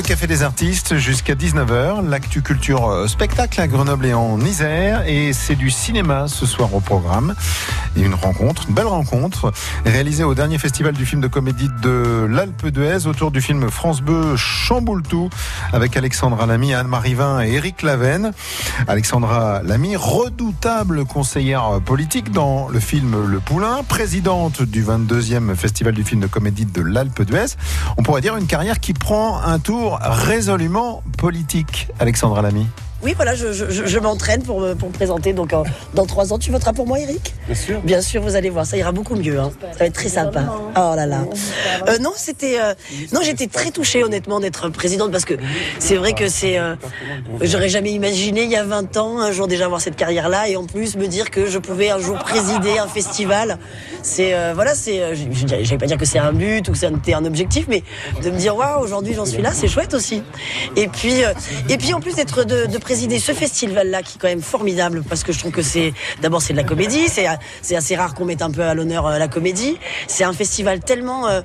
Le Café des Artistes jusqu'à 19h, l'actu culture euh, spectacle à Grenoble et en Isère et c'est du cinéma ce soir au programme. Et une rencontre, une belle rencontre réalisée au dernier festival du film de comédie de l'Alpe d'Huez autour du film France Beu Chamboultou avec Alexandra Lamy, Anne-Marie Vin et Eric Lavenne. Alexandra Lamy, redoutable conseillère politique dans le film Le Poulain, présidente du 22e festival du film de comédie de l'Alpe d'Huez. On pourrait dire une carrière qui prend un tour résolument politique, Alexandra Lamy. Oui, voilà, je, je, je m'entraîne pour, me- pour me présenter. Donc, en- dans trois ans, tu voteras pour moi, Eric? Bien sûr. Bien sûr, vous allez voir, ça ira beaucoup mieux. hein. Ça va être très sympa. Oh là là. Euh, non, c'était, euh, non, j'étais très touchée honnêtement d'être présidente parce que c'est vrai que c'est, euh, j'aurais jamais imaginé il y a 20 ans un jour déjà avoir cette carrière-là et en plus me dire que je pouvais un jour présider un festival. C'est, euh, voilà, c'est, euh, j'allais pas dire que c'est un but ou que c'était un objectif, mais de me dire waouh, aujourd'hui j'en suis là, c'est chouette aussi. Et puis, euh, et puis en plus d'être de, de présider ce festival-là qui est quand même formidable parce que je trouve que c'est, d'abord c'est de la comédie, c'est, c'est assez rare qu'on mette un peu à l'honneur euh, la comédie. C'est un festival tellement, euh,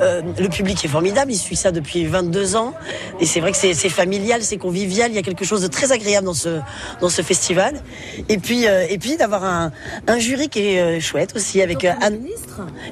euh, le public est formidable, il suit ça depuis 22 ans et c'est vrai que c'est, c'est familial, c'est convivial, il y a quelque chose de très agréable dans ce, dans ce festival. Et puis, et puis d'avoir un, un jury qui est chouette aussi avec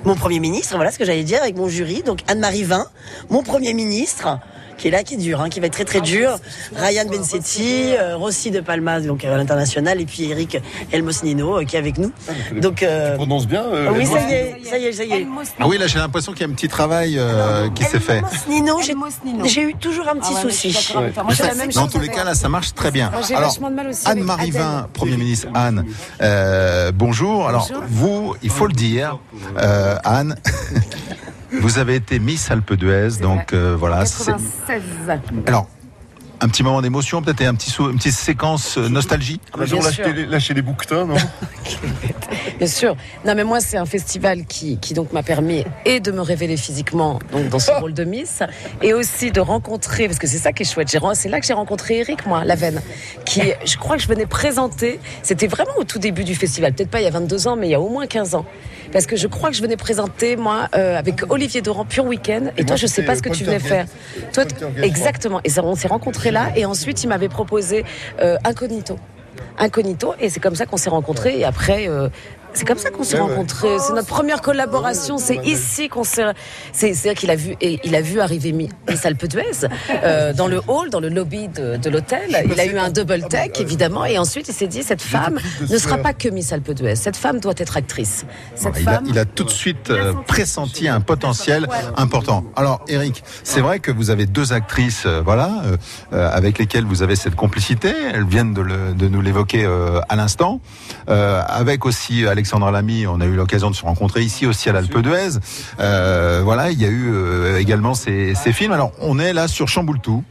mon premier ministre, voilà ce que j'allais dire avec mon jury, donc Anne-Marie Vin, mon premier ministre qui est là, qui est dur, hein, qui va être très très dur. Ryan Bensetti, euh, Rossi de Palma, donc euh, à l'international, et puis Eric Elmosnino euh, qui est avec nous. Donc euh, prononce bien. euh, oui, ça y est, ça y est, ça y est. Ah oui, là j'ai l'impression qu'il y a un petit travail euh, qui s'est fait. Nino, j'ai- Elmosnino. j'ai eu toujours un petit Ah ouais, souci. toi. Moi, j'ai la même Dans chose tous les cas, là, ça marche très bien. Alors, vachement de mal aussi avec Anne-Marie. Vin, Premier ministre Anne, euh, bonjour. Alors, Bonjour. vous, il faut le dire, euh, Anne, vous avez été Miss Alpe d'Huez, donc euh, voilà. c'est- 96. Alors, un petit moment d'émotion, peut-être, et un petit sou- une petite séquence euh, nostalgie. Un jour, Bien lâcher sûr. les, bouquetins, non Bien sûr. Non, mais moi, c'est un festival qui, qui donc m'a permis et de me révéler physiquement donc dans ce rôle de Miss et aussi de rencontrer, parce que c'est ça qui est chouette. C'est là que j'ai rencontré Eric, moi, la veine, qui, je crois que je venais présenter. C'était vraiment au tout début du festival. Peut-être pas il y a 22 ans, mais il y a au moins 15 ans. Parce que je crois que je venais présenter, moi, euh, avec Olivier Doran, Pure Weekend. Et toi, je sais pas ce que tu venais faire. Toi, exactement. Et ça, on s'est rencontrés Et ensuite, il m'avait proposé euh, Incognito. Incognito. Et c'est comme ça qu'on s'est rencontrés. Et après, euh, c'est comme ça qu'on s'est rencontrés. C'est notre première collaboration. C'est ici qu'on s'est. C'est c'est qu'il a vu et il a vu arriver Mi- Miss Alpe d'Huez euh, dans le hall, dans le lobby de, de l'hôtel. Il a eu un double tech évidemment. Et ensuite, il s'est dit cette femme ne sera pas que Miss Alpe d'Huez. Cette femme doit être actrice. Cette il, a, il a tout de suite euh, pressenti un potentiel important. Alors, Eric, c'est vrai que vous avez deux actrices, euh, voilà, euh, avec lesquelles vous avez cette complicité. Elles viennent de, le- de nous l'évoquer à l'instant. Avec aussi Alexandra Lamy, on a eu l'occasion de se rencontrer ici aussi à l'Alpe d'Huez. Euh, voilà, il y a eu euh, également ces, ces films. Alors, on est là sur Chamboultou.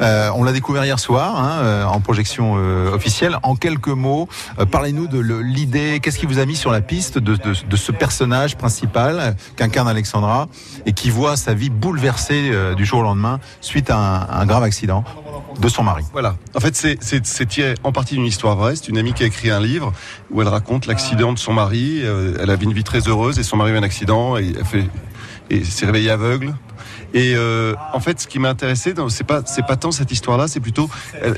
Euh, on l'a découvert hier soir hein, euh, en projection euh, officielle. En quelques mots, parlez-nous de l'idée. Qu'est-ce qui vous a mis sur la piste de, ce personnage principal qu'incarne Alexandra et qui voit sa vie bouleversée du jour au lendemain suite à un, grave accident de son mari? Voilà. En fait, c'est- en partie d'une histoire vraie. C'est une amie qui a écrit un livre où elle raconte l'accident de son mari. Elle avait une vie très heureuse et son mari a eu un accident et elle fait et s'est réveillée aveugle. Et euh, en fait, ce qui m'a intéressé, c'est pas c'est pas tant cette histoire-là, c'est plutôt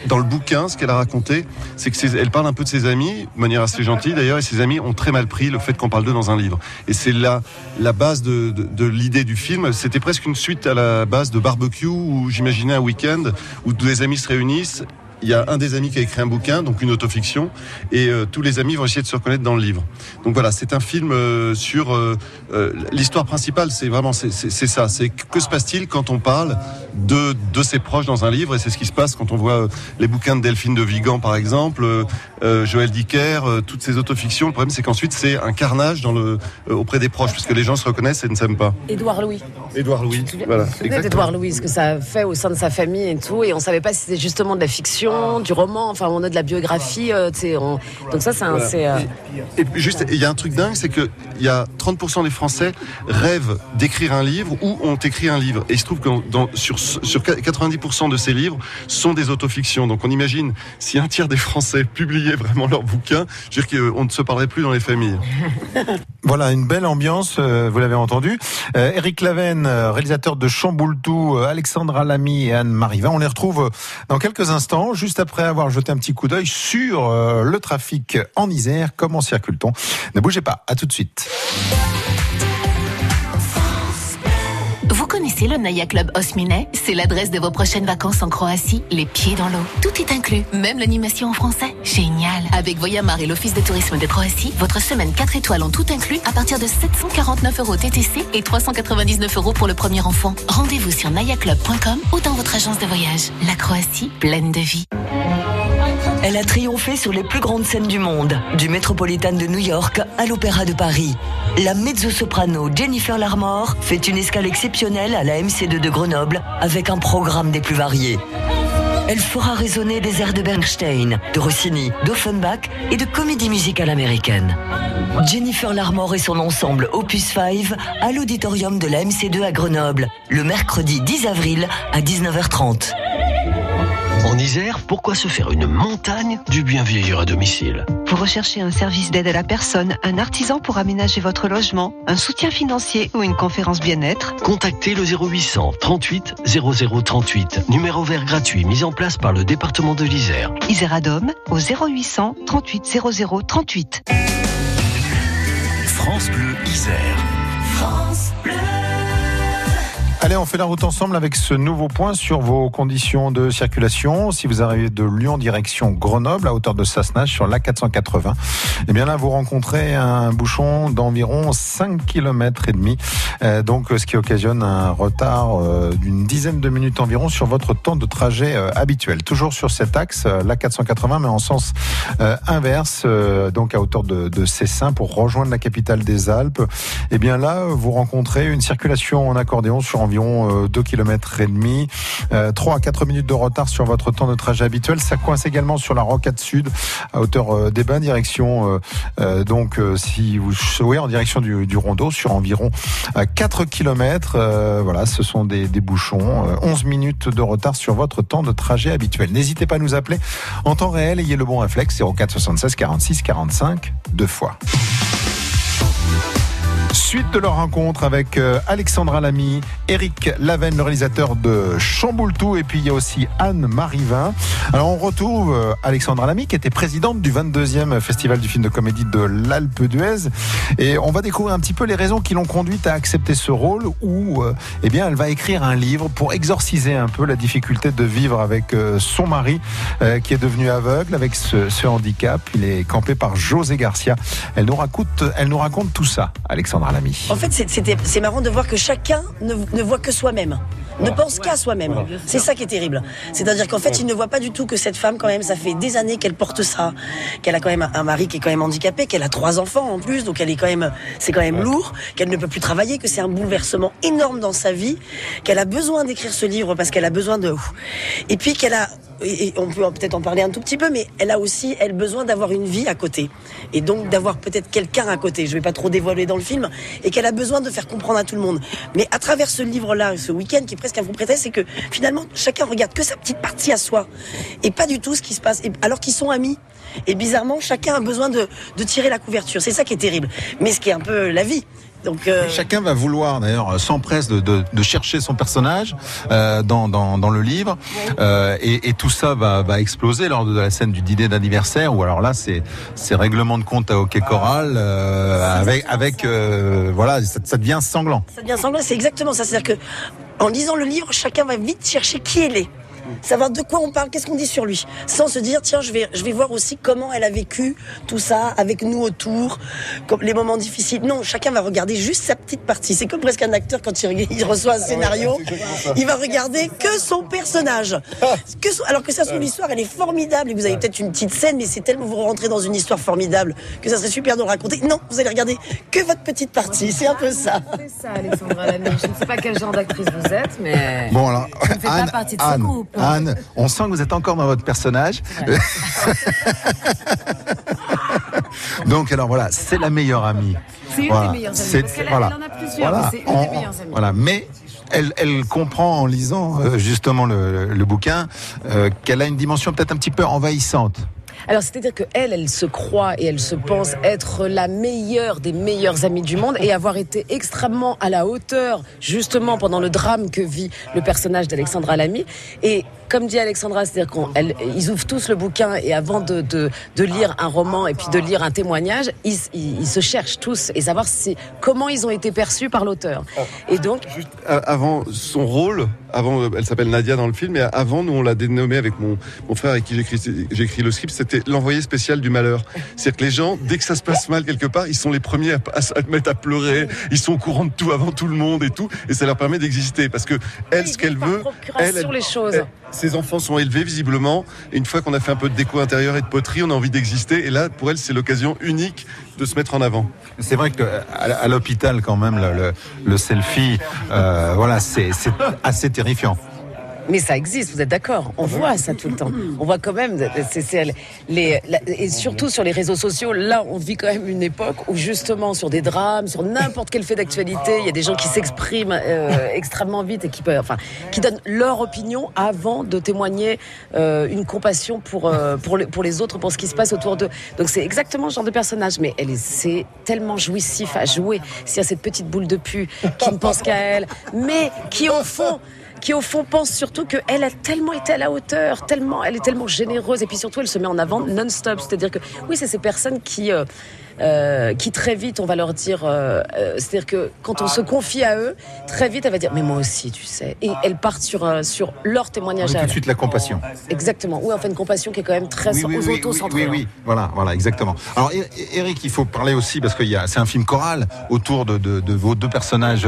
dans le bouquin, ce qu'elle a raconté, c'est que elle parle un peu de ses amis, de manière assez gentille d'ailleurs, et ses amis ont très mal pris le fait qu'on parle d'eux dans un livre. Et c'est là la base de, de, de l'idée du film. C'était presque une suite à la base de barbecue où j'imaginais un week-end où les amis se réunissent. Il y a un des amis qui a écrit un bouquin, donc une autofiction, et euh, tous les amis vont essayer de se reconnaître dans le livre. Donc voilà, c'est un film euh, sur euh, l'histoire principale. C'est vraiment c'est ça. C'est que se passe-t-il quand on parle de de ses proches dans un livre Et c'est ce qui se passe quand on voit les bouquins de Delphine de Vigan, par exemple, Joël Dicker, toutes ces autofictions. Le problème, c'est qu'ensuite c'est un carnage dans le auprès des proches, puisque les gens se reconnaissent et ne s'aiment pas. Édouard Louis. Édouard Louis, voilà. Edouard Louis, ce que ça a fait au sein de sa famille et tout, et on savait pas si c'était justement de la fiction, du roman, enfin on a de la biographie, euh, on- donc ça c'est un, Voilà. euh, Et puis juste, il y a un truc dingue, c'est que il y a 30% des Français rêvent d'écrire un livre ou ont écrit un livre. Et il se trouve que dans, sur, sur 90% de ces livres sont des autofictions. Donc on imagine si un tiers des Français publiaient vraiment leur bouquin, je veux dire qu'on ne se parlerait plus dans les familles. Voilà, une belle ambiance, euh, vous l'avez entendu. Euh, Eric Lavenne, Leven, réalisateur de Chamboultou, Alexandra Lamy et Anne Mariva. On les retrouve dans quelques instants, juste après avoir jeté un petit coup d'œil sur le trafic en Isère. Comment circule-t-on? Ne bougez pas, à tout de suite. Le Naya Club Osmine C'est l'adresse de vos prochaines vacances en Croatie, les pieds dans l'eau. Tout est inclus, même l'animation en français. Génial Avec Voyamar et l'Office de tourisme de Croatie, votre semaine 4 étoiles en tout inclus à partir de 749 euros TTC et 399 euros pour le premier enfant. Rendez-vous sur nayaclub.com ou dans votre agence de voyage. La Croatie, pleine de vie. Elle a triomphé sur les plus grandes scènes du monde, du Metropolitan de New York à l'Opéra de Paris. La mezzo-soprano Jennifer Larmore fait une escale exceptionnelle à la MC2 de Grenoble avec un programme des plus variés. Elle fera résonner des airs de Bernstein, de Rossini, d'Offenbach et de comédie musicale américaine. Jennifer Larmore et son ensemble Opus 5 à l'auditorium de la MC2 à Grenoble, le mercredi 10 avril à 19h30. En Isère, pourquoi se faire une montagne du bien vieillir à domicile Vous recherchez un service d'aide à la personne, un artisan pour aménager votre logement, un soutien financier ou une conférence bien-être Contactez le 0800 38 00 38, numéro vert gratuit mis en place par le département de l'Isère. Isère Adom au 0800 38 00 38. France Bleu Isère. France Bleu. Allez, on fait la route ensemble avec ce nouveau point sur vos conditions de circulation. Si vous arrivez de Lyon direction Grenoble à hauteur de Sassenage sur la 480, eh bien là vous rencontrez un bouchon d'environ 5 km et demi. Euh, donc ce qui occasionne un retard euh, d'une dizaine de minutes environ sur votre temps de trajet euh, habituel. Toujours sur cet axe, la 480 mais en sens inverse, donc à hauteur de, de Cessin pour rejoindre la capitale des Alpes. Eh bien là vous rencontrez une circulation en accordéon sur environ environ 2 km et demi, 3 à 4 minutes de retard sur votre temps de trajet habituel. Ça coince également sur la rocade sud à hauteur euh, des bains, direction euh, euh, donc si vous oui, en direction du, du rondeau sur environ 4 km. voilà, ce sont des bouchons, 11 minutes de retard sur votre temps de trajet habituel. N'hésitez pas à nous appeler en temps réel, ayez le bon réflexe 04 76 46 45 deux fois. Suite de leur rencontre avec euh, Alexandra Lamy, Eric Laven, le réalisateur de Chamboultou, et puis il y a aussi Anne Marivin. Alors on retrouve euh, Alexandra Lamy, qui était présidente du 22e Festival du film de comédie de l'Alpe d'Huez. Et on va découvrir un petit peu les raisons qui l'ont conduite à accepter ce rôle, où euh, eh bien, elle va écrire un livre pour exorciser un peu la difficulté de vivre avec son mari, qui est devenu aveugle avec ce, ce handicap. Il est campé par José Garcia. Elle nous raconte, elle nous raconte tout ça, Alexandra En fait, c'est marrant de voir que chacun ne, voit que soi-même ne pense qu'à soi-même. C'est ça qui est terrible. C'est-à-dire qu'en fait, il ne voit pas du tout que cette femme, quand même, ça fait des années qu'elle porte ça, qu'elle a quand même un mari qui est quand même handicapé, qu'elle a trois enfants en plus, donc elle est quand même, c'est quand même lourd, qu'elle ne peut plus travailler, que c'est un bouleversement énorme dans sa vie, qu'elle a besoin d'écrire ce livre parce qu'elle a besoin de, et puis qu'elle a et on peut peut-être en parler un tout petit peu, mais elle a aussi elle besoin d'avoir une vie à côté et donc d'avoir peut-être quelqu'un à côté. Je vais pas trop dévoiler dans le film et qu'elle a besoin de faire comprendre à tout le monde. Mais à travers ce livre-là, ce week-end qui est presque un faux prétexte, c'est que finalement chacun regarde que sa petite partie à soi et pas du tout ce qui se passe. alors qu'ils sont amis. Et bizarrement, chacun a besoin de, de tirer la couverture. C'est ça qui est terrible. Mais ce qui est un peu la vie. Donc, euh... Chacun va vouloir d'ailleurs s'empresse de, de, de, chercher son personnage euh, dans, dans, dans, le livre euh, et, et, tout ça va, va, exploser lors de la scène du dîner d'anniversaire ou alors là c'est c'est règlement de compte à hockey choral euh, avec avec euh, voilà ça, ça, devient sanglant. Ça devient sanglant, c'est exactement ça. C'est-à-dire que en lisant le livre, chacun va vite chercher qui elle est savoir de quoi on parle, qu'est-ce qu'on dit sur lui, sans se dire tiens je vais je vais voir aussi comment elle a vécu tout ça avec nous autour, comme les moments difficiles. Non, chacun va regarder juste sa petite partie. C'est comme presque un acteur quand il, reçoit un ah scénario, il va regarder que son personnage. Que alors que ça soit l'histoire, elle est formidable et vous avez peut-être une petite scène, mais c'est tellement vous rentrez dans une histoire formidable que ça serait super de le raconter. Non, vous allez regarder que votre petite partie. C'est un peu ça. C'est ça, Alexandra Je ne sais pas quel genre d'actrice vous êtes, mais bon alors, je ne fais pas partie de ce groupe. Anne, on sent que vous êtes encore dans votre personnage. Donc alors voilà, c'est la meilleure amie. C'est une des meilleures amies. Parce voilà. elle en a plusieurs, c'est une des meilleures amies. Voilà, mais elle, elle, comprend en lisant euh, justement le, le bouquin euh, qu'elle a une dimension peut-être un petit peu envahissante. Alors, c'est-à-dire que elle, elle se croit et elle se pense être la meilleure des meilleures amies du monde et avoir été extrêmement à la hauteur, justement, pendant le drame que vit le personnage d'Alexandra Lamy. Et comme dit Alexandra, c'est-à-dire qu'ils ouvrent tous le bouquin et avant de, de, de, lire un roman et puis de lire un témoignage, ils, ils, ils se cherchent tous et savoir si, comment ils ont été perçus par l'auteur. Et donc, Juste euh, avant son rôle, avant, euh, elle s'appelle Nadia dans le film, mais avant, nous on l'a dénommé avec mon, mon frère avec qui j'écris j'ai écrit le script, c'était l'envoyé spécial du malheur. C'est-à-dire que les gens, dès que ça se passe mal quelque part, ils sont les premiers à, à se mettre à pleurer, ils sont au courant de tout avant tout le monde et tout, et ça leur permet d'exister parce que elle, ce qu'elle veut, elle, elle- les choses. elle- ses enfants sont élevés visiblement, et une fois qu'on a fait un peu de déco intérieure et de poterie, on a envie d'exister, et là, pour elle, c'est l'occasion unique de se mettre en avant. C'est vrai que à, l'hôpital quand même le, selfie, euh, voilà, c'est assez terrifiant. Mais ça existe, vous êtes d'accord On voit ça tout le temps. On voit quand même, et surtout sur les réseaux sociaux, là, on vit quand même une époque où justement sur des drames, sur n'importe quel fait d'actualité, il y a des gens qui s'expriment euh, extrêmement vite et qui peuvent, enfin, qui donnent leur opinion avant de témoigner euh, une compassion pour euh, pour les, autres, pour ce qui se passe autour d'eux. Donc c'est exactement ce genre de personnage, mais elle est, c'est tellement jouissif à jouer. S'il y a cette petite boule de pu qui ne pense qu'à elle, mais qui au fond qui au fond pense surtout qu'elle a tellement été à la hauteur, tellement, elle est tellement généreuse, et puis surtout elle se met en avant non-stop. C'est-à-dire que oui, c'est ces personnes qui, euh, euh, qui très vite, on va leur dire, euh, euh, c'est-à-dire que quand on se confie à eux, très vite elle va dire, mais moi aussi, tu sais, et elles partent sur euh, sur leur témoignage Tout à de elles. suite la compassion. Exactement. Oui, enfin une compassion qui est quand même très Oui, oui, oui, oui, auto-centrée. oui, oui, voilà, voilà, exactement. Alors, Eric, il faut parler aussi parce a, c'est un film choral autour de, de, de vos deux personnages.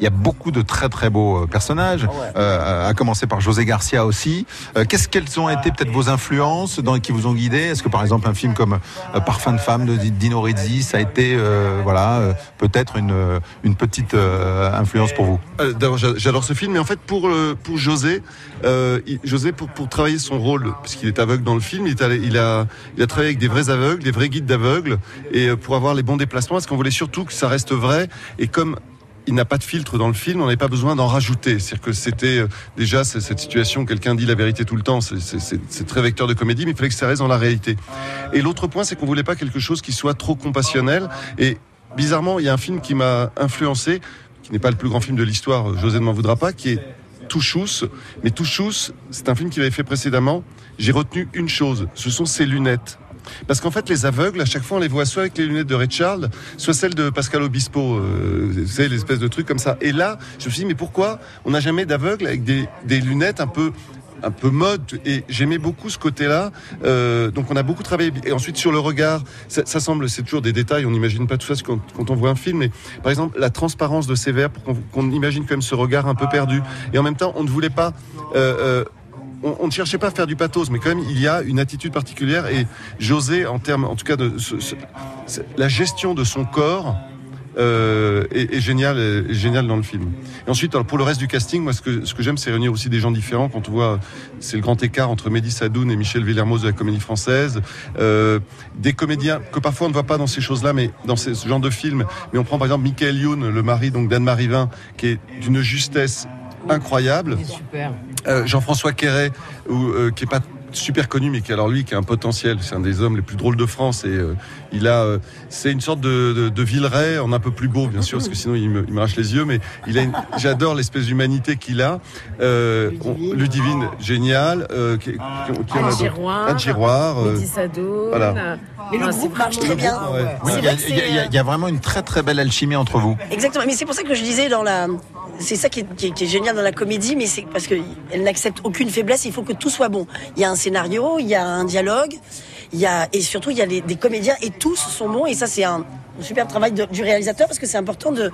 Il y a beaucoup de très très beaux personnages, euh, à commencer par José Garcia aussi. Euh, Qu'est-ce qu'elles ont été peut-être vos influences dans, qui vous ont guidé? Est-ce que par exemple un film comme Parfum de femme de Rizzi, ça a été, euh, voilà, euh, peut-être une, euh, une petite influence pour vous. D'abord, j'a- j'adore ce film, mais en fait, pour, pour José, José, pour, pour travailler son rôle, parce qu'il est aveugle dans le film, il, il, a, il a travaillé avec des vrais aveugles, des vrais guides d'aveugles, et pour avoir les bons déplacements, parce qu'on voulait surtout que ça reste vrai, et comme il n'a pas de filtre dans le film, on n'avait pas besoin d'en rajouter. C'est-à-dire que c'était euh, déjà cette situation, quelqu'un dit la vérité tout le temps, c'est très vecteur de comédie, mais il fallait que ça reste dans la réalité. Et l'autre point, c'est qu'on voulait pas quelque chose qui soit trop compassionnel, et bizarrement, il y a un film qui m'a influencé, qui n'est pas le plus grand film de l'histoire, euh, José ne m'en voudra pas, qui est Touchous. Mais Touchous, c'est un film qu'il avait fait précédemment. J'ai retenu une chose, ce sont ses lunettes. Parce qu'en fait, les aveugles, à chaque fois, on les voit soit avec les lunettes de Ray soit celles de Pascal Obispo, euh, vous savez, l'espèce de truc comme ça. Et là, je me suis dit, mais pourquoi on n'a jamais d'aveugles avec des, lunettes un peu un peu mode et j'aimais beaucoup ce côté-là. Euh, donc on a beaucoup travaillé et ensuite sur le regard, ça, semble c'est toujours des détails, on n'imagine pas tout ça quand, quand on voit un film. Mais par exemple la transparence de ces verres pour qu'on qu'on imagine quand même ce regard un peu perdu et en même temps on ne voulait pas euh, euh, on, ne cherchait pas à faire du pathos, mais quand même il y a une attitude particulière et José, en termes, en tout cas de la gestion de son corps. Euh, est, est génial, dans le film. Et ensuite, alors, pour le reste du casting, moi, ce que, ce que j'aime, c'est réunir aussi des gens différents. Quand on voit, c'est le grand écart entre Mehdi Sadoun et Michel Villermoz de la comédie française. Euh, des comédiens que parfois on ne voit pas dans ces choses-là, mais dans ce genre de film. Mais on prend par exemple Michael Youn, le mari d'Anne-Marie Vin, qui est d'une justesse incroyable. Super. Euh, Jean-François Quéret, ou, euh, qui est pas super connu, mais qui alors lui qui a un potentiel, c'est un des hommes les plus drôles de France et euh, il a, euh, c'est une sorte de, de, de Villeray en un peu plus beau bien sûr, parce que sinon il me, il m'arrache les yeux, mais il a, une- j'adore l'espèce d'humanité qu'il a. Euh, on- Ludivine, génial. Euh, qui, qui- qui en a Un giroir. Un giroir. euh, voilà. Mais le Non, groupe c'est marche vraiment- très bien. il y, y a vraiment une très très belle alchimie entre vous. Exactement, mais c'est pour ça que je disais dans la. C'est ça qui est, génial dans la comédie, mais c'est parce qu'elle n'accepte aucune faiblesse. Il faut que tout soit bon. Il y a un scénario, il y a un dialogue, il y a et surtout il y a des comédiens et tous sont bons. Et ça c'est un, un super travail de- du réalisateur parce que c'est important de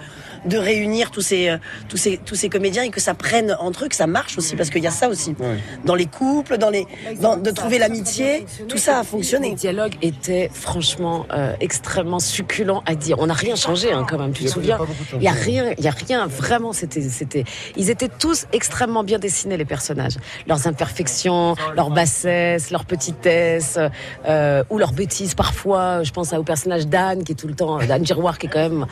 de réunir tous ces euh, tous ces tous ces comédiens et que ça prenne entre eux, que ça marche aussi parce qu'il y a ça aussi Ouais. dans les couples, dans les dans, de trouver l'amitié, tout ça a Le fonctionné. dialogue était franchement euh, extrêmement succulent à dire. On n'a rien changé hein, quand même, tu te souviens Il y a rien, il y a rien vraiment. C'était, c'était. Ils étaient tous extrêmement bien dessinés les personnages, leurs imperfections, leur bassesse, leur petitesse euh, ou leurs bêtises parfois. Je pense au personnage d'Anne qui est tout le temps dans Anne Giroir qui est quand même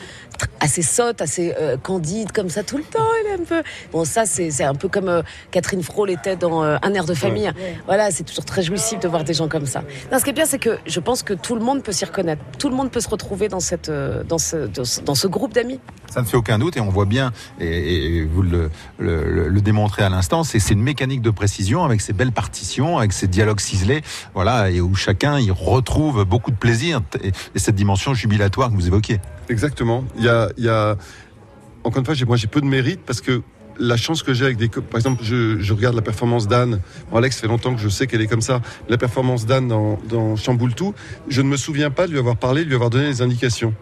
assez sotte, assez euh, candide comme ça tout le temps. Elle est un peu. Bon, ça c'est un peu comme euh, Catherine Frôle était dans euh, Un air de famille. Voilà, c'est toujours très jouissif de voir des gens comme ça. Non, ce qui est bien, c'est que je pense que tout le monde peut s'y reconnaître. Tout le monde peut se retrouver dans cette dans ce dans ce, dans ce groupe d'amis. Ça ne fait aucun doute et on voit bien, et, et vous le, le, le- le démontrez à l'instant, c'est une mécanique de précision avec ces belles partitions, avec ces dialogues ciselés, voilà, et où chacun y retrouve beaucoup de plaisir et, et cette dimension jubilatoire que vous évoquiez. Exactement. Il y a. Encore une fois, j'ai- moi j'ai peu de mérite parce que la chance que j'ai avec des... Par exemple, je, je regarde la performance d'Anne. Bon, Alex fait longtemps que je sais qu'elle est comme ça. La performance d'Anne dans, dans Chamboultou, je ne me souviens pas de lui avoir parlé, de lui avoir donné des indications.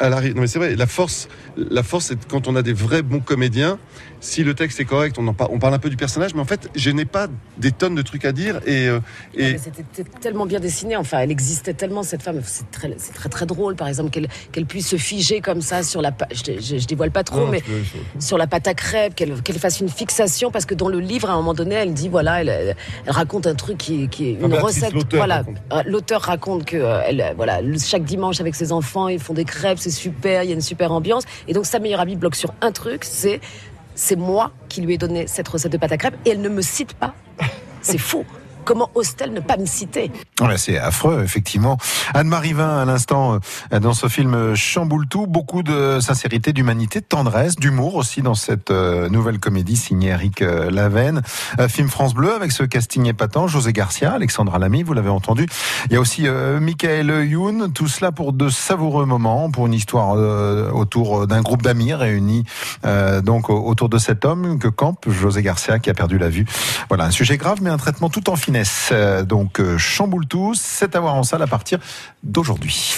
À. Non mais c'est vrai. La force, la force, c'est quand on a des vrais bons comédiens. Si le texte est correct, on en par- on parle un peu du personnage, mais en fait, je n'ai pas des tonnes de trucs à dire et euh, et C'était tellement bien dessiné, enfin, elle existait tellement cette femme. C'est très, c'est très très drôle, par exemple, qu'elle puisse se figer comme ça sur la. Je, je, je dévoile pas trop, mais sur la pâte à crêpes, qu'elle fasse une fixation, parce que dans le livre, à un moment donné, elle dit voilà, elle, elle raconte un truc qui, qui est une Béatrice, recette. l'auteur Voilà, raconte. Euh, l'auteur raconte que euh, elle, voilà, chaque dimanche avec ses enfants, ils font des crêpes, c'est super, il y a une super ambiance. Et donc sa meilleure amie bloque sur un truc, c'est c'est moi qui lui ai donné cette recette de pâte à crêpes, et elle ne me cite pas. C'est fou. Comment ose-t-elle ne pas me citer c'est affreux, effectivement. Anne-Marie Vin, à l'instant, euh, dans ce film Chamboule tout, beaucoup de sincérité, d'humanité, de tendresse, d'humour aussi dans cette euh, nouvelle comédie signée Eric euh, Lavenne. Film France Bleu avec ce casting épatant, José Garcia, Alexandra Lamy, vous l'avez entendu. Il y a aussi Michael Youn, tout cela pour de savoureux moments, pour une histoire autour d'un groupe d'amis réunis donc au- autour de cet homme que campe José Garcia qui a perdu la vue. Voilà, un sujet grave mais un traitement tout en finesse. Euh, donc euh, chamboule tout, c'est à voir en salle à partir d'aujourd'hui.